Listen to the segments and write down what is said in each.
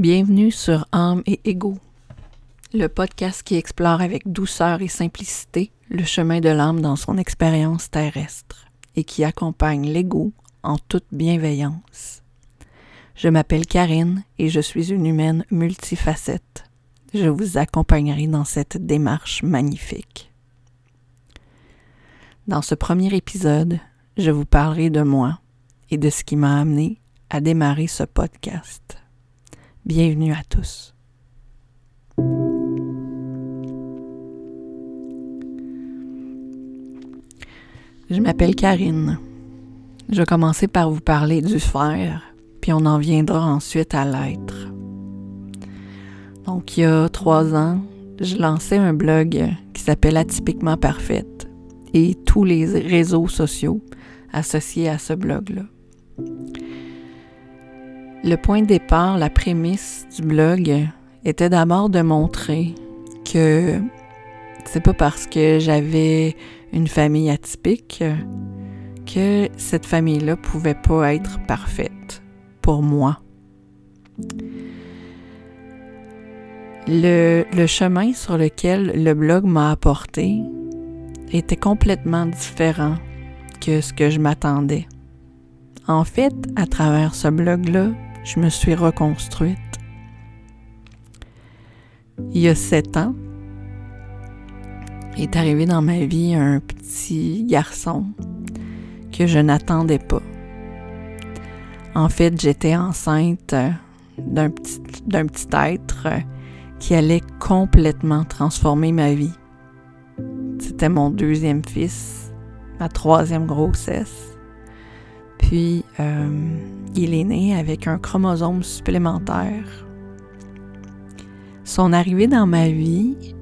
Bienvenue sur Âme et Ego, le podcast qui explore avec douceur et simplicité le chemin de l'âme dans son expérience terrestre et qui accompagne l'ego en toute bienveillance. Je m'appelle Karine et je suis une humaine multifacette. Je vous accompagnerai dans cette démarche magnifique. Dans ce premier épisode, je vous parlerai de moi et de ce qui m'a amené à démarrer ce podcast. Bienvenue à tous. Je m'appelle Karine. Je vais commencer par vous parler du faire, puis on en viendra ensuite à l'être. Donc, il y a trois ans, je lançais un blog qui s'appelle Atypiquement Parfaite et tous les réseaux sociaux associés à ce blog-là. Le point de départ, la prémisse du blog était d'abord de montrer que c'est pas parce que j'avais une famille atypique que cette famille-là pouvait pas être parfaite pour moi. Le, chemin sur lequel le blog m'a apporté était complètement différent que ce que je m'attendais. En fait, à travers ce blog-là, je me suis reconstruite. Il y a sept ans, est arrivé dans ma vie un petit garçon que je n'attendais pas. En fait, j'étais enceinte d'un petit, d'un petit être qui allait complètement transformer ma vie. C'était mon deuxième fils, ma troisième grossesse. Puis, euh, il est né avec un chromosome supplémentaire. Son arrivée dans ma vie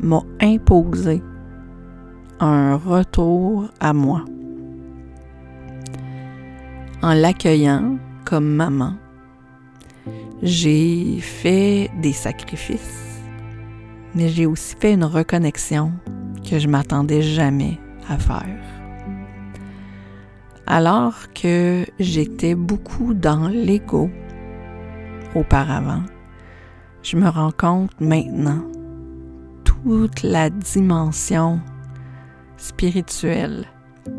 m'a imposé un retour à moi. En l'accueillant comme maman, j'ai fait des sacrifices, mais j'ai aussi fait une reconnexion que je m'attendais jamais à faire alors que j'étais beaucoup dans l'ego auparavant, je me rends compte maintenant toute la dimension spirituelle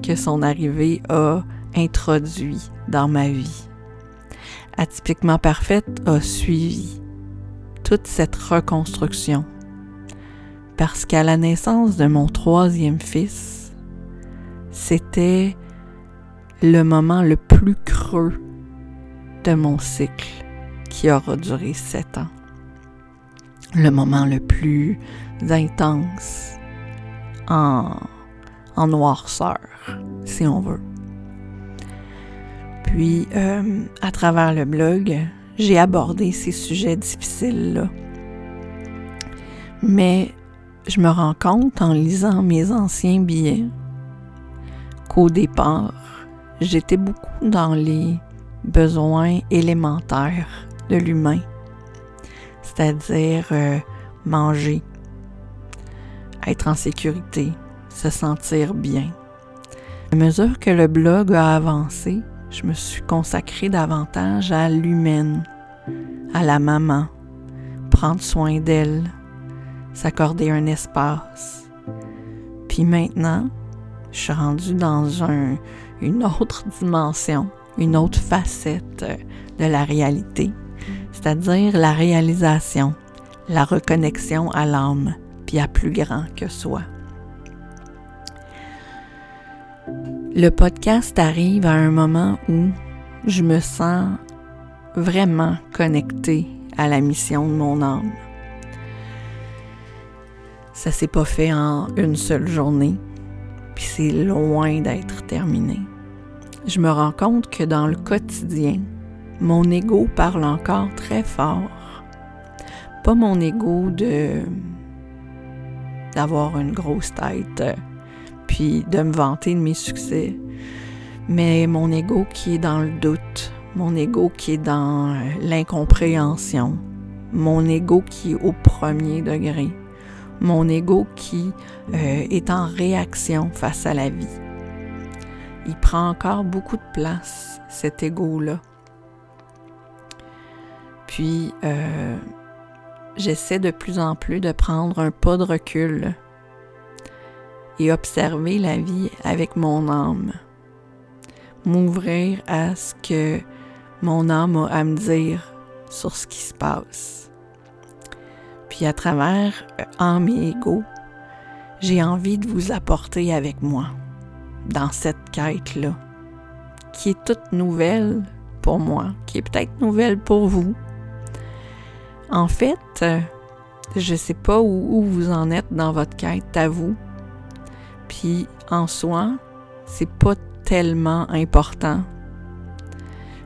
que son arrivée a introduit dans ma vie. Atypiquement parfaite a suivi toute cette reconstruction parce qu'à la naissance de mon troisième fils, c'était le moment le plus creux de mon cycle qui aura duré sept ans. Le moment le plus intense en, en noirceur, si on veut. Puis, euh, à travers le blog, j'ai abordé ces sujets difficiles-là. Mais je me rends compte en lisant mes anciens billets qu'au départ, j'étais beaucoup dans les besoins élémentaires de l'humain, c'est-à-dire euh, manger, être en sécurité, se sentir bien. À mesure que le blog a avancé, je me suis consacrée davantage à l'humaine, à la maman, prendre soin d'elle, s'accorder un espace. Puis maintenant, je suis rendue dans un, une autre dimension, une autre facette de la réalité, c'est-à-dire la réalisation, la reconnexion à l'âme, puis à plus grand que soi. Le podcast arrive à un moment où je me sens vraiment connectée à la mission de mon âme. Ça s'est pas fait en une seule journée puis c'est loin d'être terminé. Je me rends compte que dans le quotidien, mon ego parle encore très fort. Pas mon ego de d'avoir une grosse tête puis de me vanter de mes succès, mais mon ego qui est dans le doute, mon ego qui est dans l'incompréhension, mon ego qui est au premier degré, mon ego qui euh, est en réaction face à la vie. Il prend encore beaucoup de place, cet ego-là. Puis, euh, j'essaie de plus en plus de prendre un pas de recul et observer la vie avec mon âme. M'ouvrir à ce que mon âme a à me dire sur ce qui se passe. Puis à travers âme et ego, j'ai envie de vous apporter avec moi dans cette quête-là, qui est toute nouvelle pour moi, qui est peut-être nouvelle pour vous. En fait, je ne sais pas où, vous en êtes dans votre quête à vous. Puis en soi, c'est pas tellement important.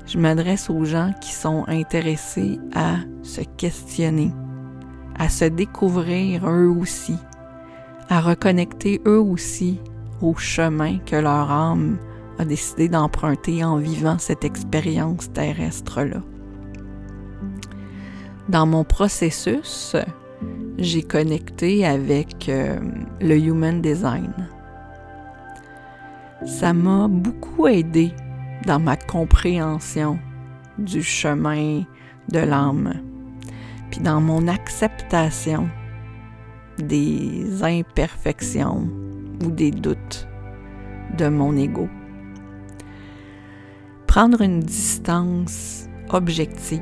Je m'adresse aux gens qui sont intéressés à se questionner, à se découvrir eux aussi, à reconnecter eux aussi au chemin que leur âme a décidé d'emprunter en vivant cette expérience terrestre-là. Dans mon processus, j'ai connecté avec euh, le Human Design. Ça m'a beaucoup aidé dans ma compréhension du chemin de l'âme, puis dans mon acceptation des imperfections ou des doutes de mon ego. Prendre une distance objective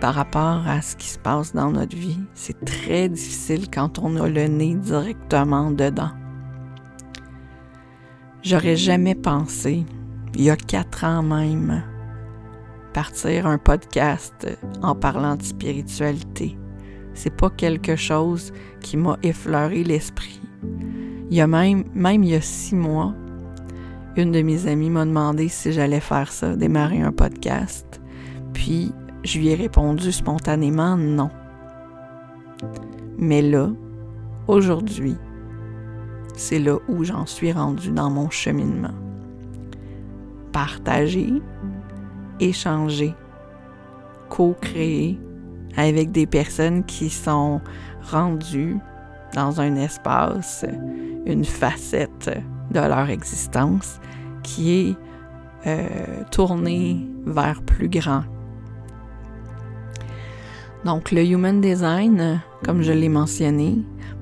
par rapport à ce qui se passe dans notre vie, c'est très difficile quand on a le nez directement dedans. J'aurais jamais pensé, il y a quatre ans même, partir un podcast en parlant de spiritualité. C'est pas quelque chose qui m'a effleuré l'esprit. Il y a même, même il y a six mois, une de mes amies m'a demandé si j'allais faire ça, démarrer un podcast. Puis je lui ai répondu spontanément non. Mais là, aujourd'hui, c'est là où j'en suis rendu dans mon cheminement. Partager, échanger, co-créer avec des personnes qui sont rendues dans un espace, une facette de leur existence qui est euh, tournée vers plus grand, donc le Human Design, comme je l'ai mentionné,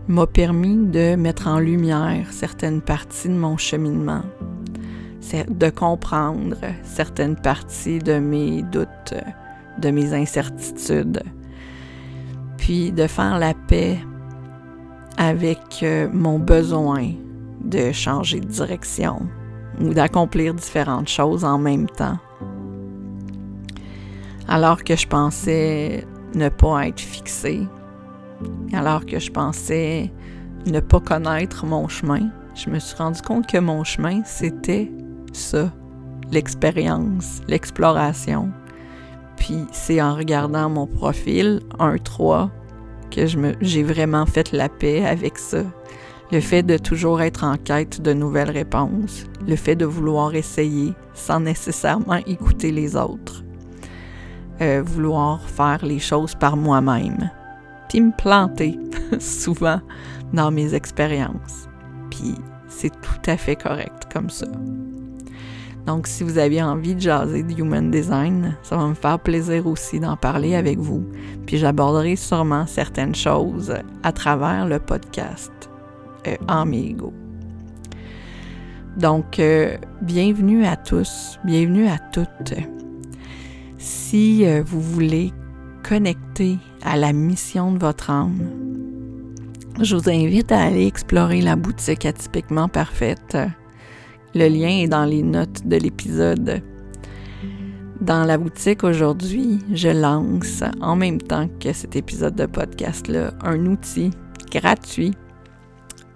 m'a permis de mettre en lumière certaines parties de mon cheminement, de comprendre certaines parties de mes doutes, de mes incertitudes, puis de faire la paix avec euh, mon besoin de changer de direction ou d'accomplir différentes choses en même temps. Alors que je pensais ne pas être fixé, alors que je pensais ne pas connaître mon chemin, je me suis rendu compte que mon chemin, c'était ça, l'expérience, l'exploration. Puis c'est en regardant mon profil 1-3 que j'ai vraiment fait la paix avec ça. Le fait de toujours être en quête de nouvelles réponses, le fait de vouloir essayer sans nécessairement écouter les autres. Euh, vouloir faire les choses par moi-même, puis me planter souvent dans mes expériences. Puis c'est tout à fait correct comme ça. Donc, si vous avez envie de jaser de Human Design, ça va me faire plaisir aussi d'en parler avec vous. Puis j'aborderai sûrement certaines choses à travers le podcast euh, Amigo. Donc, euh, bienvenue à tous, bienvenue à toutes. Si euh, vous voulez connecter à la mission de votre âme, je vous invite à aller explorer la boutique atypiquement parfaite. Le lien est dans les notes de l'épisode. Dans la boutique aujourd'hui, je lance en même temps que cet épisode de podcast-là un outil gratuit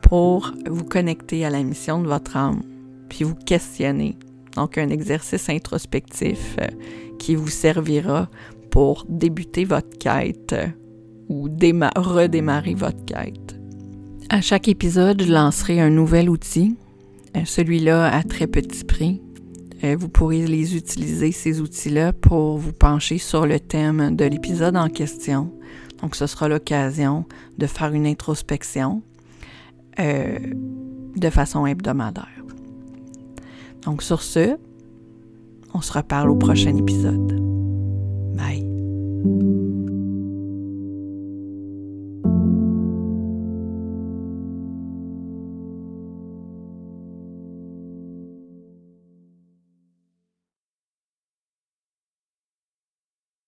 pour vous connecter à la mission de votre âme, puis vous questionner. Donc un exercice introspectif euh, qui vous servira pour débuter votre quête ou redémarrer votre quête. À chaque épisode, je lancerai un nouvel outil, euh, celui-là à très petit prix. Euh, vous pourrez les utiliser, ces outils-là, pour vous pencher sur le thème de l'épisode en question. Donc, ce sera l'occasion de faire une introspection euh, de façon hebdomadaire. Donc, sur ce, on se reparle au prochain épisode. Bye.